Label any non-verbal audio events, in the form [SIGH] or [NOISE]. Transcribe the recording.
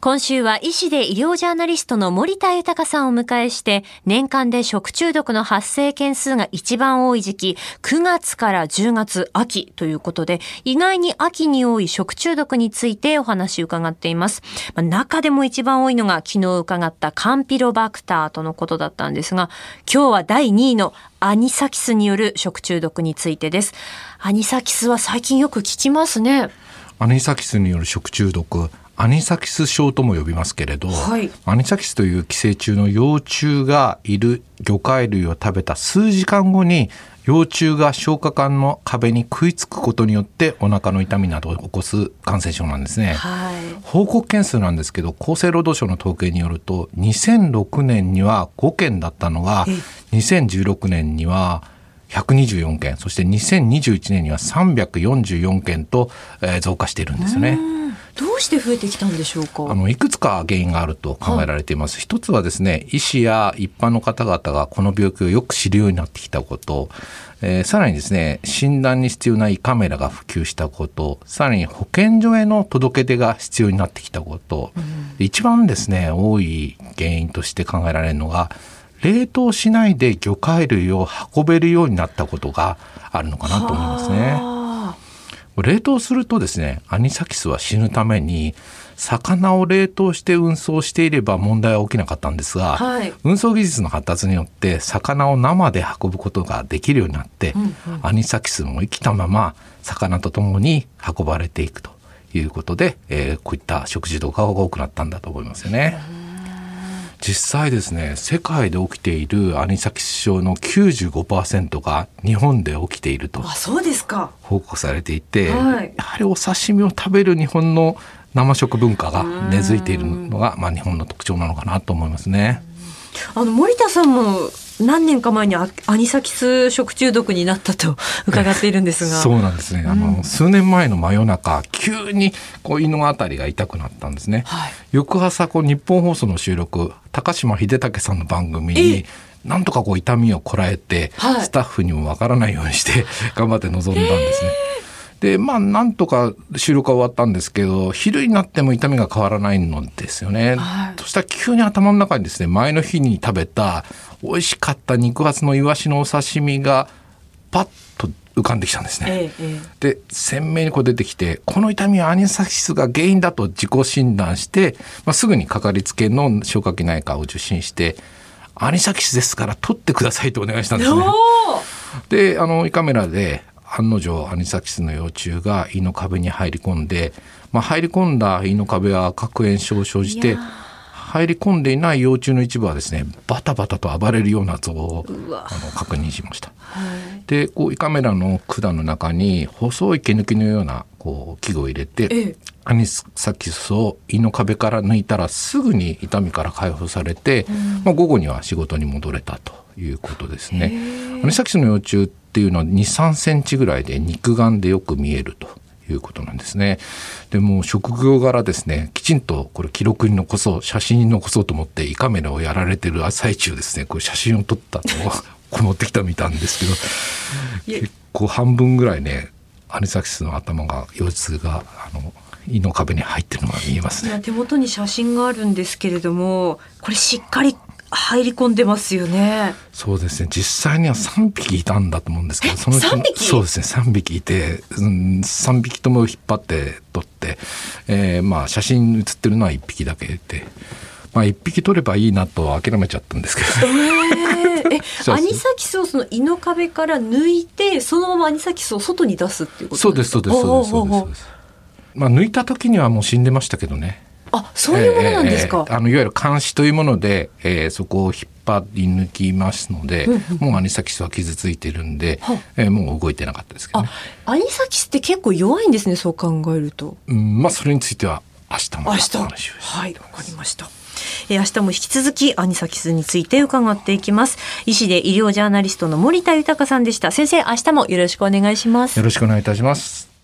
今週は医師で医療ジャーナリストの森田豊さんを迎えして年間で食中毒の発生件数が一番多い時期9月から10月秋ということで意外に秋に多い食中毒についてお話を伺っています。中でも一番多いのが昨日伺ったカンピロバクターとのことだったんですが今日は第2位のアニサキスによる食中毒についてです。アニサキスは最近よく聞きますね。アニサキスによる食中毒。アニサキス症とも呼びますけれど、はい、アニサキスという寄生虫の幼虫がいる魚介類を食べた数時間後に幼虫が消化管の壁に食いつくことによってお腹の痛みなどを起こす感染症なんですね、はい、報告件数なんですけど厚生労働省の統計によると2006年には5件だったのが2016年には124件そして2021年には344件と増加しているんですね。どうして増えてきたんでしょうか？あのいくつか原因があると考えられています、はい、一つはですね医師や一般の方々がこの病気をよく知るようになってきたこと、えー、さらにですね診断に必要な胃カメラが普及したこと。さらに保健所への届け出が必要になってきたこと、うん、一番ですね多い原因として考えられるのが冷凍しないで魚介類を運べるようになったことがあるのかなと思いますね。冷凍するとですねアニサキスは死ぬために魚を冷凍して運送していれば問題は起きなかったんですが、はい、運送技術の発達によって魚を生で運ぶことができるようになって、うんうん、アニサキスも生きたまま魚とともに運ばれていくということで、えー、こういった食事動画が多くなったんだと思いますよね。うん実際ですね世界で起きているアニサキス症の95%が日本で起きているとあそうですか。報告されていて、はい、やはりお刺身を食べる日本の生食文化が根付いているのが、まあ、日本の特徴なのかなと思いますね。あの森田さんも何年か前にアニサキス食中毒になったと [LAUGHS] 伺っているんですが。そうなんですね、あの数年前の真夜中急にこう胃のあたりが痛くなったんですね、はい、翌朝こう日本放送の収録高島秀武さんの番組になんとかこう痛みをこらえて、はい、スタッフにもわからないようにして頑張って臨んだんですね。でまあなんとか収録は終わったんですけど昼になっても痛みが変わらないのですよね、はい、そしたら急に頭の中にですね前の日に食べた美味しかった肉厚のイワシのお刺身がパッと浮かんできたんですね。ええ、で鮮明にこう出てきてこの痛みはアニサキスが原因だと自己診断して、まあ、すぐにかかりつけの消化器内科を受診してアニサキスですから取ってくださいとお願いしたんですね。であの胃カメラで案の定アニサキスの幼虫が胃の壁に入り込んで、まあ、入り込んだ胃の壁は核炎症を生じて入り込んでいない幼虫の一部はですねバタバタと暴れるような像をあの確認しました。はい、でこう胃カメラの管の中に細い毛抜きのようなこう器具を入れて、ええ、アニサキスを胃の壁から抜いたらすぐに痛みから解放されて、うん、まあ、午後には仕事に戻れたということですね。アニサキスの幼虫っていうのは2、3センチぐらいで肉眼でよく見えるということなんですね。でも職業柄ですねきちんとこれ記録に残そう写真に残そうと思って胃カメラをやられてる最中ですねこれ写真を撮ったのをこ持ってきたみたんですけど結構半分ぐらいねアニサキスの頭が腰痛があの胃の壁に入ってるのが見えますね。手元に写真があるんですけれどもこれしっかり入り込んでますよね。そうですね。実際には三匹いたんだと思うんですけど、そのそうですね。三匹いて、うん、3匹とも引っ張って撮って、えー、まあ写真写ってるのは一匹だけで、まあ一匹撮ればいいなと諦めちゃったんですけど。えー、え [LAUGHS] アニサキスをその胃の壁から抜いて、そのままアニサキスを外に出すっていうことそうです、そうです、そうです、そうです。まあ抜いた時にはもう死んでましたけどね。あそういうものなんですか、えー、あのいわゆる監視というもので、えー、そこを引っ張り抜きますので、うんうん、もうアニサキスは傷ついてるんで、えー、もう動いてなかったですけど、ね、アニサキスって結構弱いんですねそう考えると、うん、まあそれについては明日も明日。はいわかりました。えー、明日も引き続きアニサキスについて伺っていきます。医師で医療ジャーナリストの森田豊さんでした。先生明日もよろしくお願いします。よろしくお願いいたします